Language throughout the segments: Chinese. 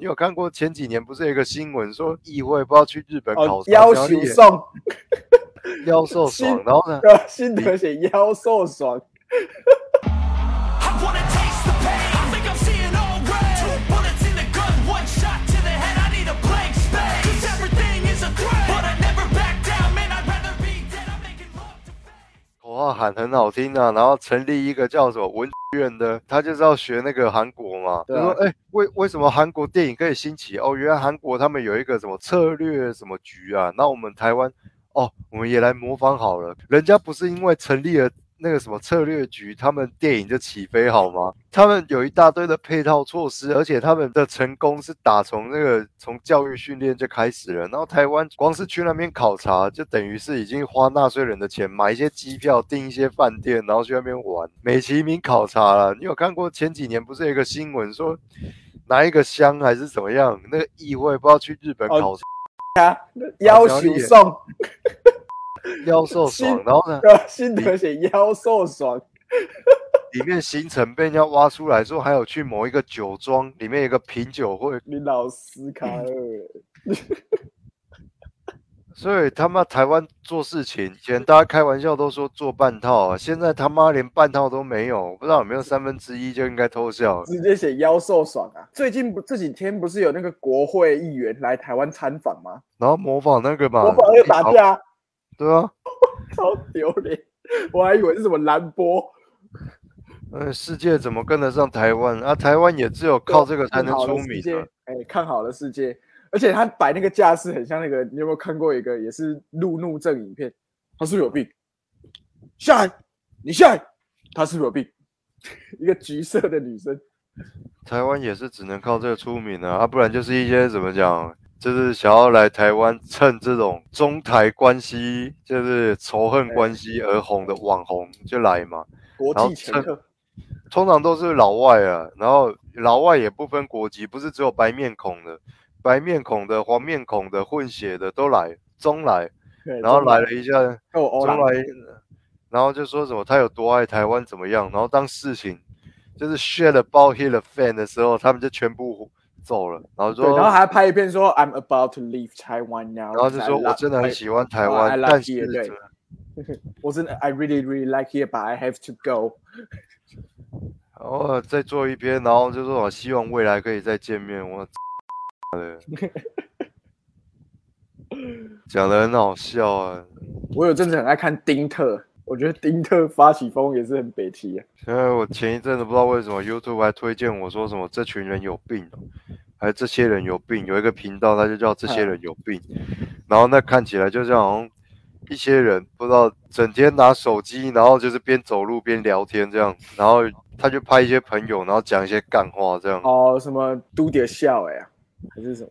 你有看过前几年不是有一个新闻说议会不知道去日本考察，腰然后也送，腰受爽，然后呢？新德写腰受爽。号喊很好听啊，然后成立一个叫什么文院的，他就是要学那个韩国嘛，就对啊说哎、为为什么韩国电影可以兴起？哦，原来韩国他们有一个什么策略什么局啊，那我们台湾哦，我们也来模仿好了，人家不是因为成立了。那个什么策略局，他们电影就起飞好吗？他们有一大堆的配套措施，而且他们的成功是打从那个从教育训练就开始了。然后台湾光是去那边考察，就等于是已经花纳税人的钱买一些机票、订一些饭店，然后去那边玩，美其名考察了。你有看过前几年不是有一个新闻说哪一个乡还是怎么样，那个议会不知道去日本哦考察，啊，要求送，腰受爽，然后呢？心得写妖兽爽。里面行程被人家挖出来说，还有去某一个酒庄，里面有一个品酒会，你老斯卡尔，所以他妈台湾做事情，以前大家开玩笑都说做半套啊，现在他妈连半套都没有，不知道有没有三分之一就应该偷笑。直接写妖兽爽啊！最近不这几天不是有那个国会议员来台湾参访吗？然后模仿那个嘛，模仿那个打好，架，对啊，超丢脸！我还以为是什么蓝波，嗯，世界怎么跟得上台湾啊？台湾也只有靠这个才能出名。哎，看好了世界，而且他摆那个架势很像那个，你有没有看过一个也是路怒症影片？他是不是有病？下来，你下来，他是不是有病？一个橘色的女生，台湾也是只能靠这个出名啊，啊，不然就是一些怎么讲，就是想要来台湾趁这种中台关系，就是仇恨关系而红的网红就来嘛。国际前客，通常都是老外啊，然后老外也不分国籍，不是只有白面孔的，白面孔的、黄面孔的、混血的都来，中来，然后来。来了一下，中来，然后就说什么他有多爱台湾怎么样，然后当事情就是 share about hit the fan 的时候，他们就全部走了，然后对，说，然后还拍一片说 I'm about to leave Taiwan now，然后就说我真的很喜欢台哦湾是 here，对 我真的 I really really like here, but I have to go。然后再做一篇，然后就说我希望未来可以再见面，我的，讲的很好笑啊。我有阵子很爱看丁特，我觉得丁特发起疯也是很北齐啊。因为我前一阵子不知道为什么 YouTube 还推荐我说什么这群人有病哦，还这些人有病，有一个频道它就叫这些人有病，然后那看起来就像好像一些人不知道整天拿手机，然后就是边走路边聊天这样，然后他就拍一些朋友，然后讲一些干话这样，哦，什么嘟点笑哎呀，还是什么？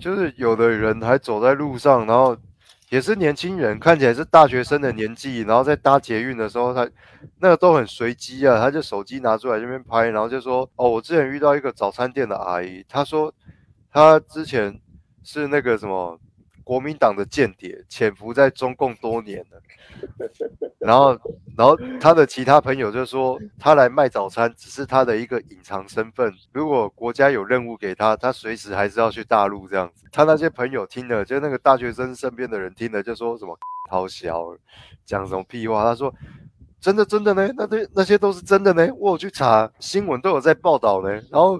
就是有的人还走在路上，然后也是年轻人，看起来是大学生的年纪，然后在搭捷运的时候，他那个都很随机啊，他就手机拿出来这边拍，然后就说：“哦，我之前遇到一个早餐店的阿姨，她说她之前是那个什么国民党的间谍，潜伏在中共多年了。”然后，然后他的其他朋友就说，他来卖早餐只是他的一个隐藏身份。如果国家有任务给他，他随时还是要去大陆这样子。他那些朋友听了，就那个大学生身边的人听了，就说什么好小，讲什么屁话。他说真的真的呢，那对那些都是真的呢，我有去查新闻都有在报道呢。然后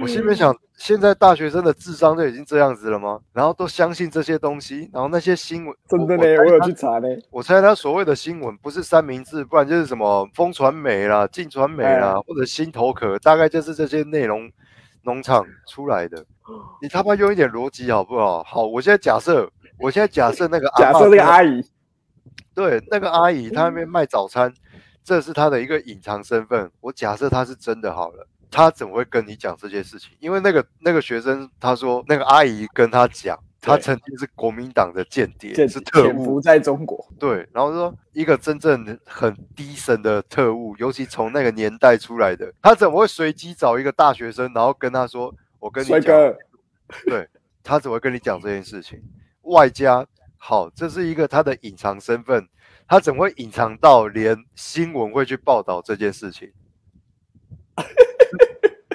我心里面想，现在大学生的智商就已经这样子了吗？然后都相信这些东西，然后那些新闻真的呢，我有去查呢。我猜他所谓的新闻不是三明治，不然就是什么风传媒啦、晋传媒啦，或者新头壳，大概就是这些内容农场出来的。你他妈用一点逻辑好不好？好，我现在假设，我现在假设那个阿假设那个阿姨，对那个阿姨，她那边卖早餐，这是她的一个隐藏身份。我假设她是真的好了，她怎么会跟你讲这些事情？因为那个那个学生他说，那个阿姨跟他讲，他曾经是国民党的间谍，潜是特务。在中国，对，然后说一个真正很低神的特务，尤其从那个年代出来的，他怎么会随机找一个大学生，然后跟他说：“我跟你讲，对他怎么会跟你讲这件事情？外加好，这是一个他的隐藏身份，他怎么会隐藏到连新闻会去报道这件事情？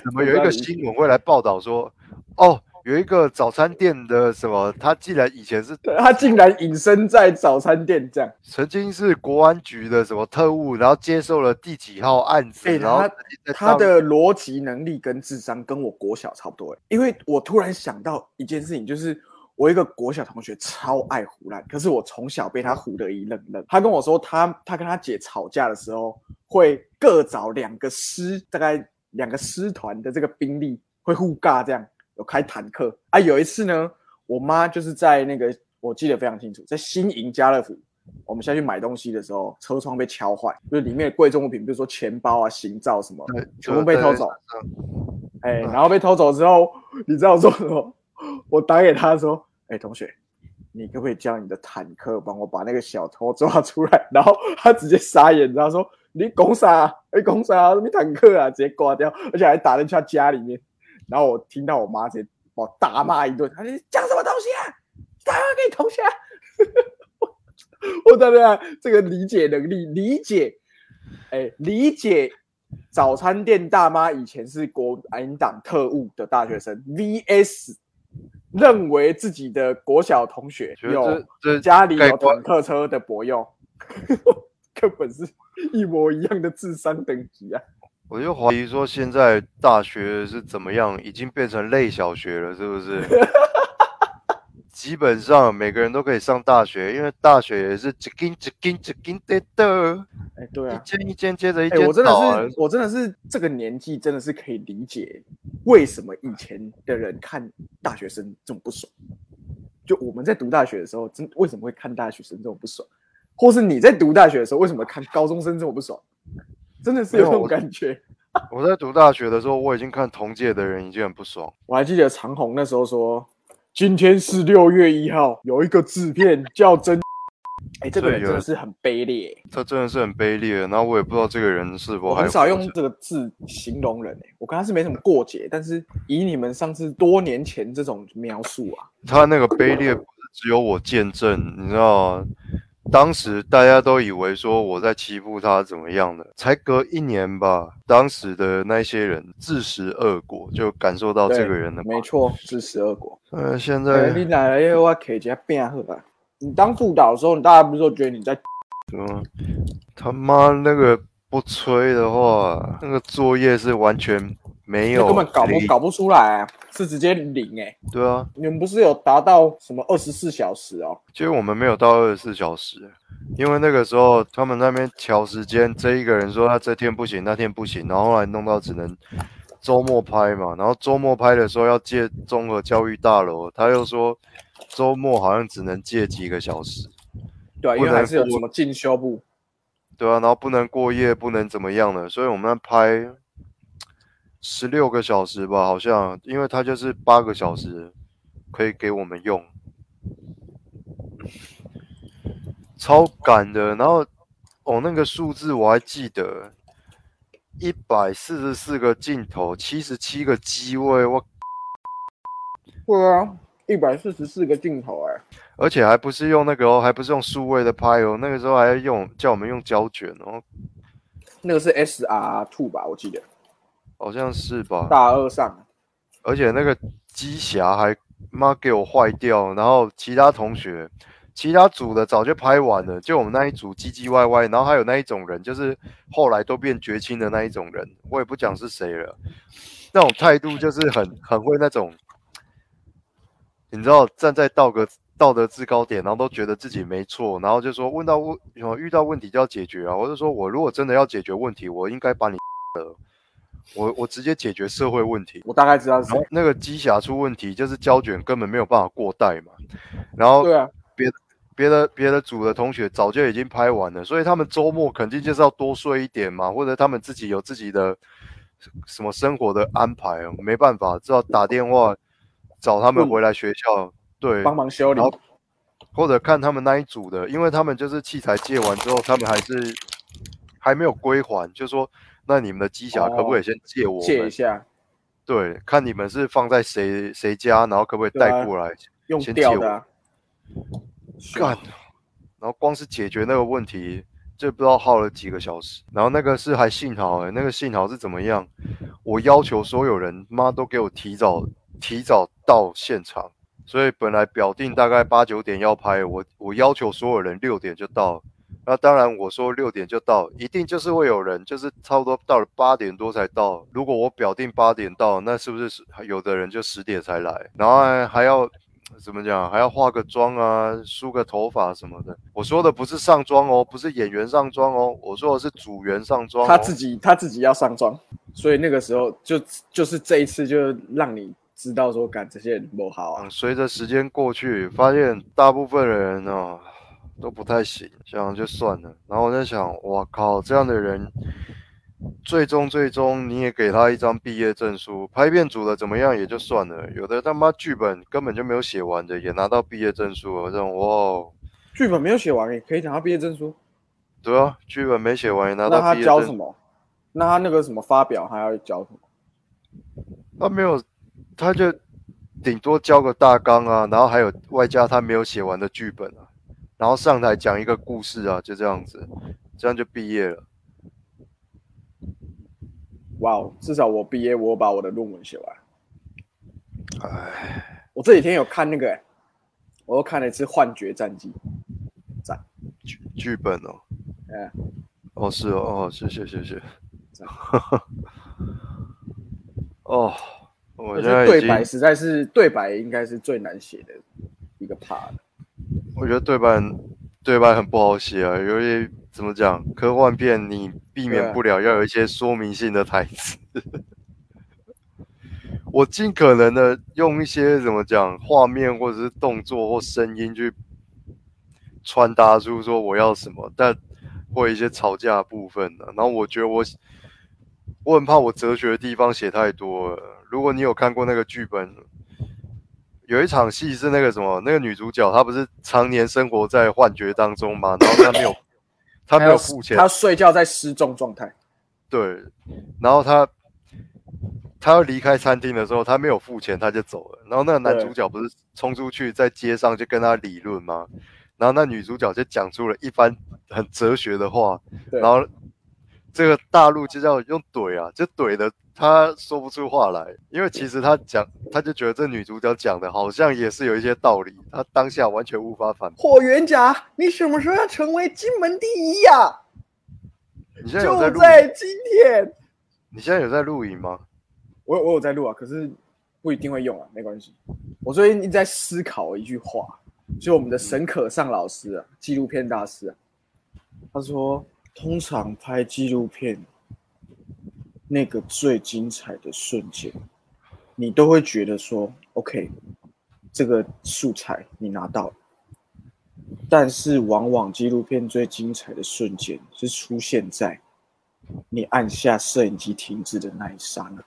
怎么有一个新闻会来报道说哦，有一个早餐店的什么，他既然以前是他竟然隐身在早餐店这样。曾经是国安局的什么特务，然后接受了第几号案子，哎然后他的逻辑能力跟智商跟我国小差不多欸，因为我突然想到一件事情，就是我一个国小同学超爱胡乱，可是我从小被他唬得一愣愣。他跟我说他，他跟他姐吵架的时候，会各找两个师，大概两个师团的这个兵力会互尬，这样有开坦克啊。有一次呢，我妈就是在那个我记得非常清楚，在新营家乐福。我们下去买东西的时候，车窗被敲坏，就是里面的贵重物品，比如说钱包啊、行照什么，对全部被偷走。哎、嗯然后被偷走之后，你知道我做什么？我打给他说：“哎、同学，你可不可以叫你的坦克帮我把那个小偷抓出来？”然后他直接傻眼，然后说：“你拱啥？你，拱啥？你坦克啊！”直接挂掉，而且还打进去他家里面。然后我听到我妈直接把我大骂一顿，她说：“你讲什么东西啊？打电话给你同学啊！” 我当然这个理解能力，理解，哎，理解早餐店大妈以前是国民党特务的大学生，VS 认为自己的国小同学有家里有坦克车的博用，根本是 一模一样的智商等级啊！我就怀疑说，现在大学是怎么样，已经变成类小学了，是不是？基本上每个人都可以上大学，因为大学也是一根一根一根的的，哎，对啊一啊，间一间接着一哎，间我真的是，我真的是这个年纪，真的是可以理解为什么以前的人看大学生这么不爽。就我们在读大学的时候，真为什么会看大学生这么不爽，或是你在读大学的时候，为什么看高中生这么不爽？真的是有这种感觉。我在读大学的时候，我已经看同届的人已经很不爽。我还记得长虹那时候说，今天是六月一号，有一个制片叫真，哎，这个人真的是很卑劣。他真的是很卑劣，然后我也不知道这个人是否很少用这个字形容人、欸、我跟他是没什么过节，但是以你们上次多年前这种描述啊，他那个卑劣不是只有我见证，你知道吗？当时大家都以为说我在欺负他怎么样的，才隔一年吧，当时的那些人自食恶果，就感受到对这个人的没错，自食恶果。呃，现对，在你哪来我给人家变好啊？你当副导的时候，你大家不是都觉得你在？嗯，他妈那个不催的话，那个作业是完全没有根本搞不搞不出来、啊，是直接零哎、对啊，你们不是有达到什么二十四小时哦？其实我们没有到二十四小时，因为那个时候他们那边调时间，这一个人说他这天不行，那天不行，然后后来弄到只能周末拍嘛，然后周末拍的时候要借综合教育大楼，他又说周末好像只能借几个小时，对啊，因为还是有什么进修部，对啊，然后不能过夜，不能怎么样的，所以我们要拍十六个小时吧，好像，因为它就是八个小时可以给我们用，超赶的。然后哦，那个数字我还记得，一百四十四个镜头，七十七个机位，我对啊，一百四十四个镜头哎、而且还不是用那个哦，还不是用数位的拍哦，那个时候还要用叫我们用胶卷哦，那个是 S R Two 吧，我记得好像是吧？大二上。而且那个机匣还妈给我坏掉，然后其他同学、其他组的早就拍完了，就我们那一组唧唧歪歪，然后还有那一种人，就是后来都变绝亲的那一种人，我也不讲是谁了，那种态度就是很很会那种，你知道站在道德道德制高点，然后都觉得自己没错，然后就说问到问有遇到问题就要解决啊，我就说我如果真的要解决问题，我应该把你的。我我直接解决社会问题，我大概知道是。那个机匣出问题，就是胶卷根本没有办法过带嘛。然后对啊，别别的别的组的同学早就已经拍完了，所以他们周末肯定就是要多睡一点嘛，或者他们自己有自己的什么生活的安排哦，没办法，只好打电话找他们回来学校，对，帮忙修理或者看他们那一组的，因为他们就是器材借完之后，他们还是还没有归还，就说那你们的机匣可不可以先借我一下，对，看你们是放在谁谁家，然后可不可以带过来用先借我掉的啊、干，然后光是解决那个问题，就不知道耗了几个小时。然后那个是还幸好哎、那个幸好是怎么样？我要求所有人妈都给我提早提早到现场，所以本来表定大概八九点要拍，我我要求所有人六点就到。那当然，我说六点就到，一定就是会有人，就是差不多到了八点多才到。如果我表定八点到，那是不是有的人就十点才来？然后还还要怎么讲？还要化个妆啊，梳个头发什么的。我说的不是上妆哦，不是演员上妆哦，我说的是组员上妆、哦。他自己他自己要上妆，所以那个时候就就是这一次就让你知道说，干这些人不好啊嗯，。随着时间过去，发现大部分人哦都不太行，想就算了。然后我在想，哇靠，这样的人，最终最终你也给他一张毕业证书，拍片组的怎么样也就算了，有的他妈剧本根本就没有写完的，也拿到毕业证书了，这种哇，哦剧本没有写完，也可以拿到毕业证书。对啊，剧本没写完也拿到毕业证教什么？那他那个什么发表还要教什么？他没有，他就顶多交个大纲啊，然后还有外加他没有写完的剧本啊，然后上台讲一个故事啊，就这样子，这样就毕业了。哇哦，至少我毕业，我有把我的论文写完。哎，我这几天有看那个、欸，我又看了一次《幻觉战记》。剧剧本哦，哎，哦是哦，哦谢谢谢谢。哦，我我觉得对白实在是对白，应该是最难写的一个 part。我觉得对白对白很不好写啊，尤其怎么讲，科幻片你避免不了要有一些说明性的台词。我尽可能的用一些怎么讲画面或者是动作或声音去传达出说我要什么，但会有一些吵架的部分的、然后我觉得我我很怕我哲学的地方写太多了。如果你有看过那个剧本，有一场戏是那个什么，那个女主角她不是常年生活在幻觉当中嘛，然后她没有 她没有付钱，她睡觉在失重状态。对，然后她她要离开餐厅的时候，她没有付钱，她就走了。然后那个男主角不是冲出去在街上就跟她理论吗？然后那女主角就讲出了一番很哲学的话，然后这个大陆就叫用怼啊，就怼的他说不出话来，因为其实他讲他就觉得这女主角讲的好像也是有一些道理，他当下完全无法反驳。霍元甲，你什么时候要成为金门第一呀、你现在有在？就在今天。你现在有在录影吗？我有我有在录啊，可是不一定会用啊，没关系。我最近一直在思考一句话，就我们的沈可尚老师啊，纪录片大师啊，他说，通常拍纪录片那个最精彩的瞬间，你都会觉得说，OK，这个素材你拿到了。但是往往纪录片最精彩的瞬间是出现在你按下摄影机停止的那一刹那。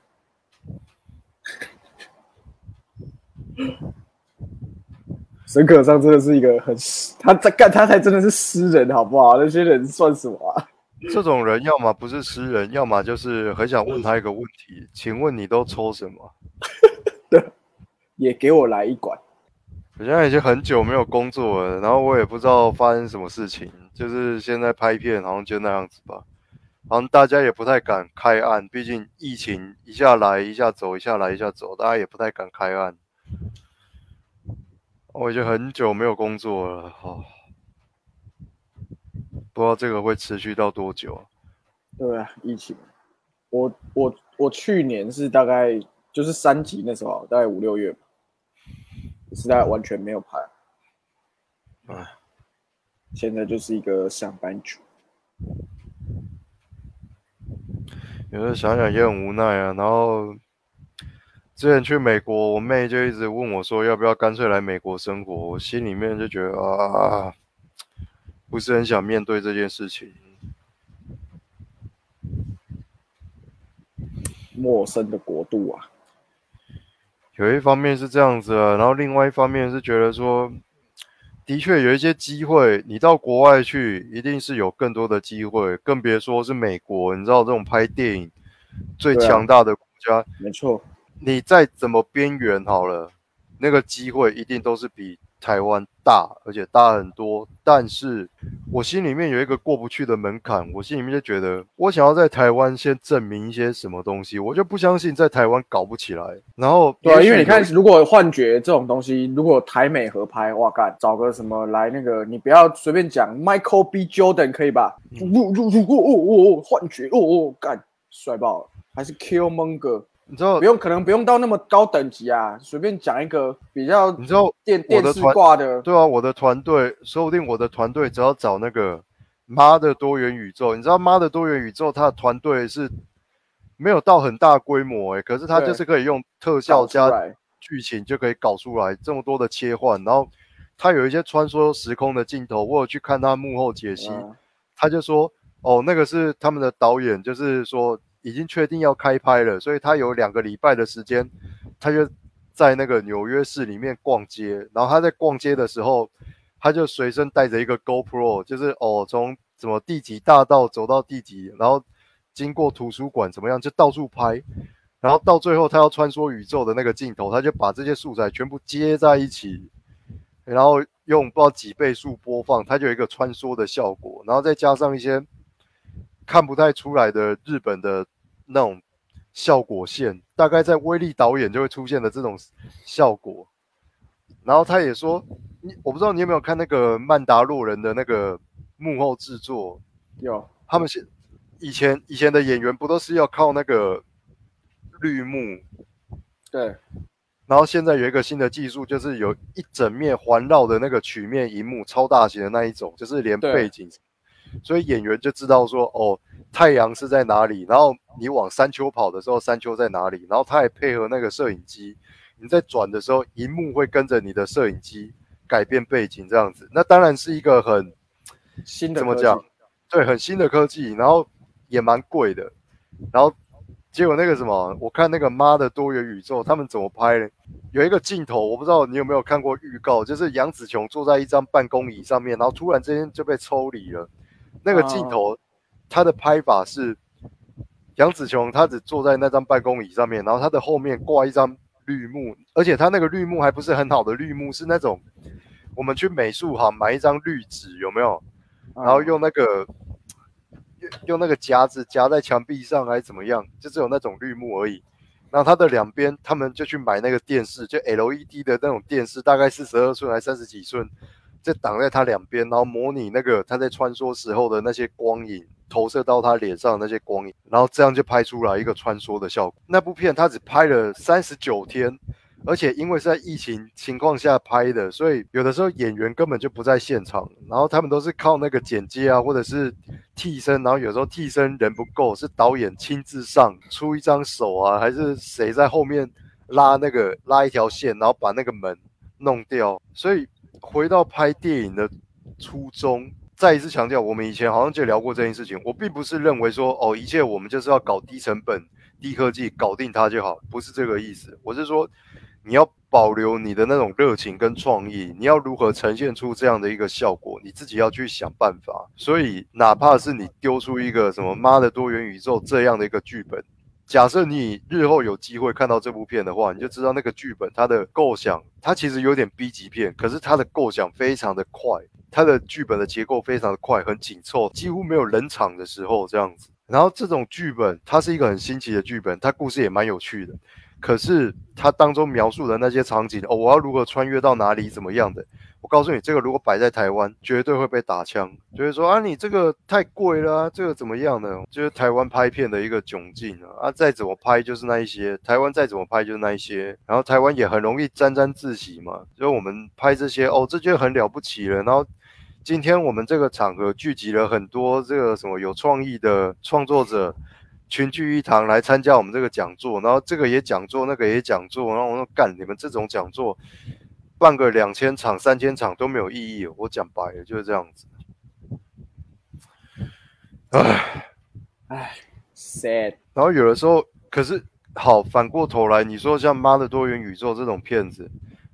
沈可尚真的是一个很，他在干他才真的是诗人，好不好？那些人算什么啊？这种人要么不是诗人，要么就是很想问他一个问题：请问你都抽什么？也给我来一管。我现在已经很久没有工作了，然后我也不知道发生什么事情，就是现在拍片好像就那样子吧，好像大家也不太敢开案，毕竟疫情一下来一下走，一下来一下走，大家也不太敢开案。我已经很久没有工作了，哦，不知道这个会持续到多久。对啊，疫情，我我我去年是大概就是三级那时候，大概五六月吧，是大概完全没有拍。唉，现在就是一个上班族。有时候想想也很无奈啊。然后之前去美国，我妹就一直问我说要不要干脆来美国生活，我心里面就觉得啊，不是很想面对这件事情。陌生的国度啊，有一方面是这样子啊，然后另外一方面是觉得说，的确有一些机会，你到国外去一定是有更多的机会，更别说是美国，你知道这种拍电影最强大的国家，没错，你再怎么边缘好了，那个机会一定都是比台湾大，而且大很多。但是我心里面有一个过不去的门槛，我心里面就觉得，我想要在台湾先证明一些什么东西，我就不相信在台湾搞不起来。然后对啊，因为你看有，如果幻觉这种东西，如果台美合拍，哇干，找个什么来那个，你不要随便讲 Michael B. Jordan 可以吧？哦哦哦哦哦，幻觉哦哦干，帅爆了！还是 Killmonger，你知道不，用可能不用到那么高等级啊，随便讲一个比较你知道电电视挂的，对啊，我的团队，说不定我的团队只要找那个妈的多元宇宙，你知道妈的多元宇宙，它的团队是没有到很大规模诶、可是它就是可以用特效加剧情就可以搞出来这么多的切换，然后它有一些穿梭时空的镜头，我有去看他幕后解析，嗯。他就说哦，那个是他们的导演，就是说已经确定要开拍了，所以他有两个礼拜的时间，他就在那个纽约市里面逛街，然后他在逛街的时候，他就随身带着一个 GoPro，就是哦从什么第几大道走到第几，然后经过图书馆怎么样，就到处拍。然后到最后，他要穿梭宇宙的那个镜头，他就把这些素材全部接在一起，然后用不知道几倍速播放，它就有一个穿梭的效果，然后再加上一些看不太出来的日本的那种效果线，大概在威力导演就会出现的这种效果。然后他也说，你我不知道你有没有看那个曼达洛人的那个幕后制作，有。他们现以前以前的演员不都是要靠那个绿幕？对。然后现在有一个新的技术，就是有一整面环绕的那个曲面荧幕，超大型的那一种，就是连背景，所以演员就知道说，哦，太阳是在哪里，然后你往山丘跑的时候，山丘在哪里，然后他也配合那个摄影机，你在转的时候，荧幕会跟着你的摄影机改变背景，这样子，那当然是一个很新的怎么讲？对，很新的科技，然后也蛮贵的，然后结果那个什么，我看那个妈的多元宇宙，他们怎么拍呢？有一个镜头，我不知道你有没有看过预告，就是杨紫琼坐在一张办公椅上面，然后突然之间就被抽离了。那个镜头，他的拍法是杨紫琼她只坐在那张办公椅上面，然后她的后面挂一张绿幕，而且她那个绿幕还不是很好的绿幕，是那种我们去美术行买一张绿纸，有没有？嗯然后用那个用用那个夹子夹在墙壁上还是怎么样，就只有那种绿幕而已。然后它的两边，他们就去买那个电视，就 LED 的那种电视，大概四十二寸还三十几寸，在挡在他两边，然后模拟那个他在穿梭时候的那些光影投射到他脸上那些光影，然后这样就拍出来一个穿梭的效果。那部片他只拍了三十九天，而且因为是在疫情情况下拍的，所以有的时候演员根本就不在现场，然后他们都是靠那个剪接啊，或者是替身，然后有时候替身人不够，是导演亲自上出一张手啊，还是谁在后面拉那个拉一条线，然后把那个门弄掉。所以回到拍电影的初衷。再一次强调，我们以前好像就聊过这件事情。我并不是认为说，哦，一切我们就是要搞低成本、低科技，搞定它就好，不是这个意思。我是说，你要保留你的那种热情跟创意，你要如何呈现出这样的一个效果，你自己要去想办法。所以，哪怕是你丢出一个什么妈的多元宇宙这样的一个剧本，假设你日后有机会看到这部片的话，你就知道那个剧本它的构想，它其实有点 B 级片，可是它的构想非常的快，它的剧本的结构非常的快，很紧凑，几乎没有冷场的时候这样子。然后这种剧本，它是一个很新奇的剧本，它故事也蛮有趣的。可是它当中描述的那些场景，哦，我要如何穿越到哪里，怎么样的？我告诉你，这个如果摆在台湾，绝对会被打枪，就是说啊，你这个太贵了、这个怎么样呢？就是台湾拍片的一个窘境啊！啊，再怎么拍就是那一些，台湾再怎么拍就是那一些，然后台湾也很容易沾沾自喜嘛，就是我们拍这些哦，这就很了不起了，然后。今天我们这个场合聚集了很多这个什么有创意的创作者，群聚一堂来参加我们这个讲座，然后这个也讲座，那个也讲座，然后我说干，你们这种讲座办个两千场、三千场都没有意义，我讲白了就是这样子。唉，唉，sad，然后有的时候，可是好反过头来，你说像《妈的多元宇宙》这种片子，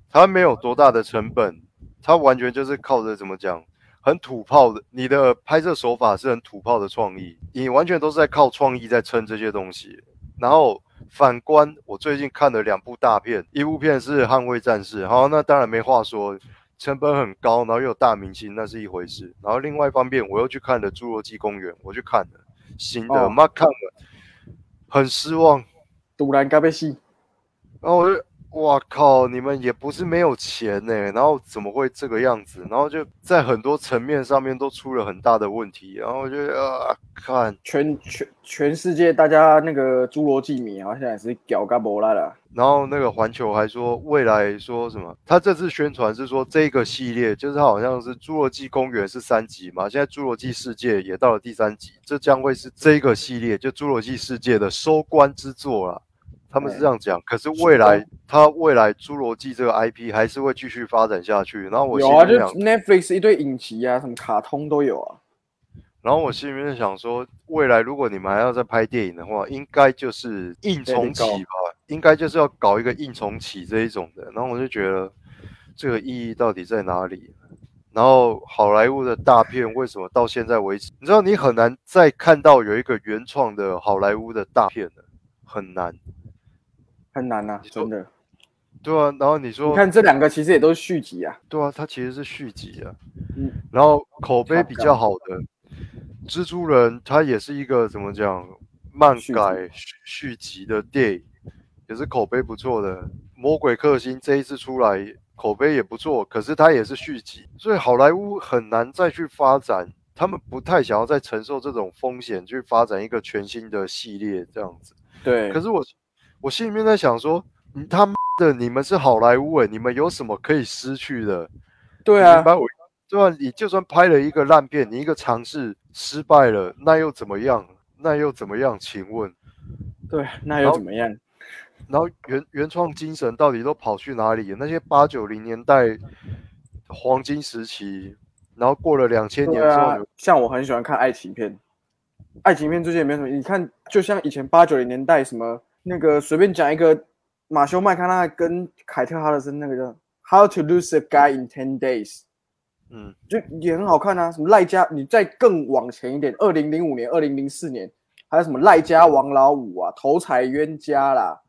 它没有多大的成本，它完全就是靠着怎么讲，很土炮的，你的拍摄手法是很土炮的创意，你完全都是在靠创意在撑这些东西。然后反观我最近看了两部大片，一部片是《捍卫战士》，好，那当然没话说，成本很高，然后又有大明星，那是一回事。然后另外一方面，我又去看了《侏罗纪公园》，我去看了新的，哦妈、看了很失望。突然该被戏，然后我就哇靠，你们也不是没有钱呢、然后怎么会这个样子？然后就在很多层面上面都出了很大的问题。然后我就啊，看，全全全世界大家那个侏罗纪迷好像也是屌嘎博拉了。然后那个环球还说未来说什么？他这次宣传是说这个系列就是好像是《侏罗纪公园》是三集嘛，现在《侏罗纪世界》也到了第三集，这将会是这个系列就《侏罗纪世界》的收官之作啦。他们是这样讲，可是未来它未来侏罗纪这个 IP 还是会继续发展下去。然后我心有啊，就，Netflix 一堆影集啊，什么卡通都有啊。然后我心里面想说，未来如果你们还要再拍电影的话，应该就是硬重启吧，应该就是要搞一个硬重启这一种的。然后我就觉得这个意义到底在哪里？然后好莱坞的大片为什么到现在为止，你知道你很难再看到有一个原创的好莱坞的大片了，很难，很难呐、真的。对啊。然后你说你看这两个其实也都是续集啊。对啊，它其实是续集啊。嗯然后口碑比较好的蜘蛛人，它也是一个怎么讲漫改续续集的电影，也是口碑不错的。魔鬼克星这一次出来口碑也不错，可是它也是续集，所以好莱坞很难再去发展，他们不太想要再承受这种风险去发展一个全新的系列这样子。对，可是我我心里面在想说，你他妈的你们是好莱坞诶，你们有什么可以失去的？对啊你明，白我对啊，你就算拍了一个烂片，你一个尝试失败了，那又怎么样？那又怎么样？请问，对，那又怎么样？然后原原创精神到底都跑去哪里？那些八九零年代黄金时期，然后过了两千年之后，啊，像我很喜欢看爱情片，爱情片最近也没什么。你看，就像以前八九零年代什么那个，随便讲一个马修麦康纳跟凯特哈德森那个叫《How to Lose a Guy in Ten Days》，嗯，就也很好看啊。什么赖家，你再更往前一点，二零零五年、二零零四年，还有什么赖家王老五啊、头彩冤家啦，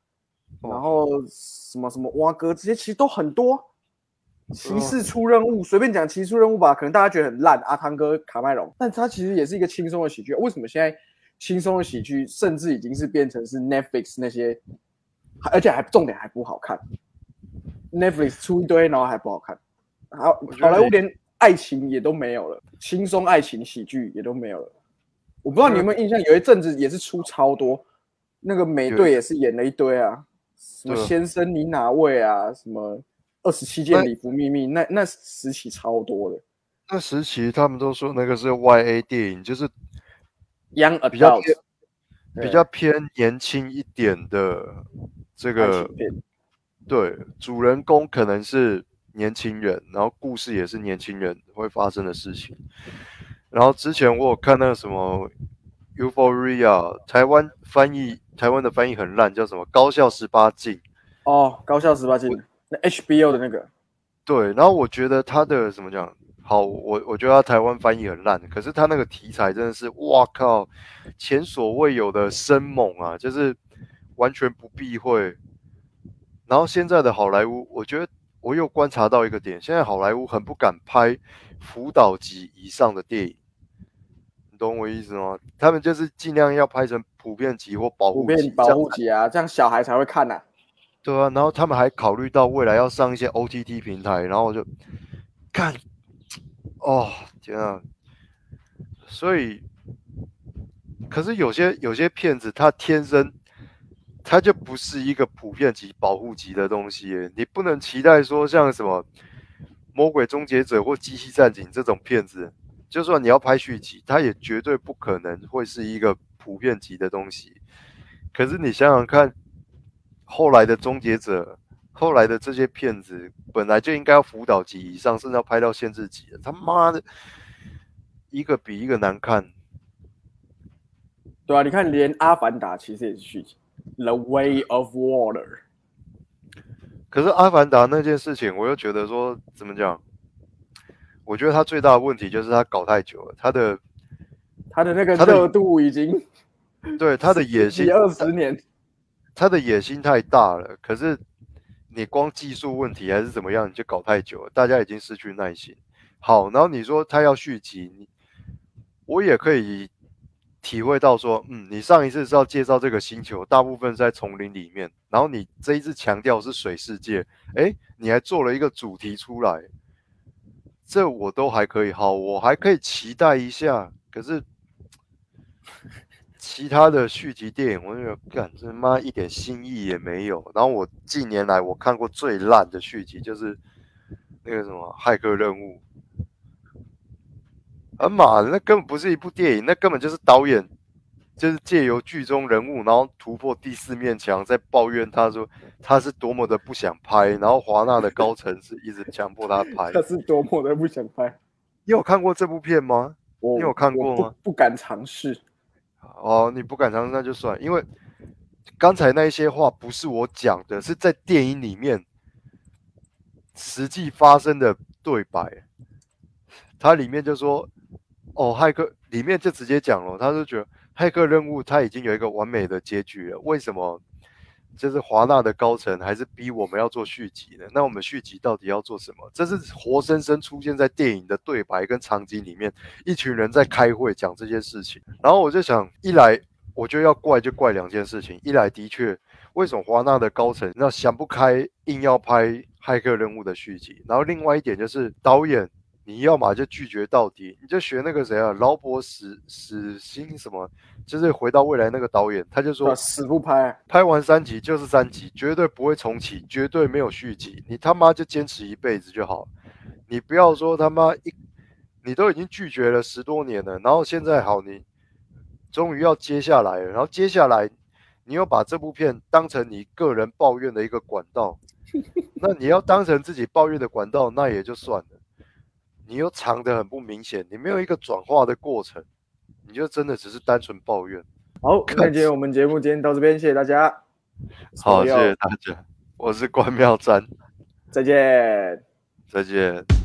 哦然后什么什么蛙哥，这些其实都很多。骑哦士出任务，随便讲骑士出任务吧，可能大家觉得很烂，阿汤哥、卡麦隆，但他其实也是一个轻松的喜剧。为什么现在轻松的喜剧甚至已经是变成是 Netflix 那些，而且还重点还不好看，Netflix 出一堆，然后还不好看，好好莱坞连爱情也都没有了，轻松爱情喜剧也都没有了。我不知道你有没有印象，有一阵子也是出超多，那个美队也是演了一堆啊，什么先生你哪位啊，什么二十七件礼服秘密，那那时期超多的。那时期他们都说那个是 Y A 电影，就是 Young 比较比较偏年轻一点的这个，对，主人公可能是年轻人，然后故事也是年轻人会发生的事情。然后之前我有看那个什么 Euphoria，台湾翻译台湾的翻译很烂，叫什么高校十八禁。哦，高校十八禁，那 HBO 的那个，对，然后我觉得他的怎么讲？好，我我觉得他台湾翻译很烂，可是他那个题材真的是，哇靠，前所未有的生猛啊，就是完全不避讳。然后现在的好莱坞，我觉得我又观察到一个点，现在好莱坞很不敢拍辅导级以上的电影，你懂我意思吗？他们就是尽量要拍成普遍级或保护级，保护级啊，这样小孩才会看呐、啊。对啊，然后他们还考虑到未来要上一些 OTT 平台，然后我就看，哦天啊！所以，可是有些有些骗子他天生他就不是一个普遍级保护级的东西，你不能期待说像什么魔鬼终结者或机器战警这种骗子，就算你要拍续集，他也绝对不可能会是一个普遍级的东西。可是你想想看，后来的终结者，后来的这些骗子，本来就应该要辅导级以上，甚至要拍到限制级的，他妈的，一个比一个难看。对啊，你看连《阿凡达》其实也是续集，《The Way of Water》。可是《阿凡达》那件事情，我又觉得说，怎么讲？我觉得他最大的问题就是他搞太久了，他的他的那个热度已经对他的野心，二十年，他的野心太大了，可是你光技术问题还是怎么样，你就搞太久了，大家已经失去耐心。好，然后你说他要续集，你我也可以体会到说，嗯，你上一次是要介绍这个星球，大部分在丛林里面，然后你这一次强调是水世界，诶，你还做了一个主题出来，这我都还可以，好，我还可以期待一下，可是。其他的续集电影，我就觉得干这妈一点新意也没有。然后我近年来我看过最烂的续集就是那个什么《骇客任务》，啊妈的，那根本不是一部电影，那根本就是导演就是借由剧中人物，然后突破第四面墙，在抱怨他说他是多么的不想拍，然后华纳的高层是一直强迫他拍。他是多么的不想拍。你有看过这部片吗？我你有看过吗不敢尝试。哦，你不敢尝试那就算，因为刚才那一些话不是我讲的，是在电影里面实际发生的对白。它里面就说，哦，骇客里面就直接讲了，他就觉得骇客任务它已经有一个完美的结局了，为什么？就是华纳的高层还是逼我们要做续集呢？那我们续集到底要做什么？这是活生生出现在电影的对白跟场景里面，一群人在开会讲这件事情。然后我就想，一来我就要怪就怪两件事情，一来的确，为什么华纳的高层那想不开，硬要拍骇客任务的续集？然后另外一点就是导演。你要么就拒绝到底，你就学那个谁啊，劳勃史史星什么，就是回到未来那个导演，他就说啊死不拍。拍完三集就是三集，绝对不会重启，绝对没有续集。你他妈就坚持一辈子就好，你不要说他妈一，你都已经拒绝了十多年了，然后现在好，你终于要接下来了，然后接下来你又把这部片当成你个人抱怨的一个管道，那你要当成自己抱怨的管道，那也就算了。你又藏得很不明显，你没有一个转化的过程，你就真的只是单纯抱怨。好，那今天我们节目今天到这边，谢谢大家，好，谢谢大家，我是关妙瞻，再见。再见。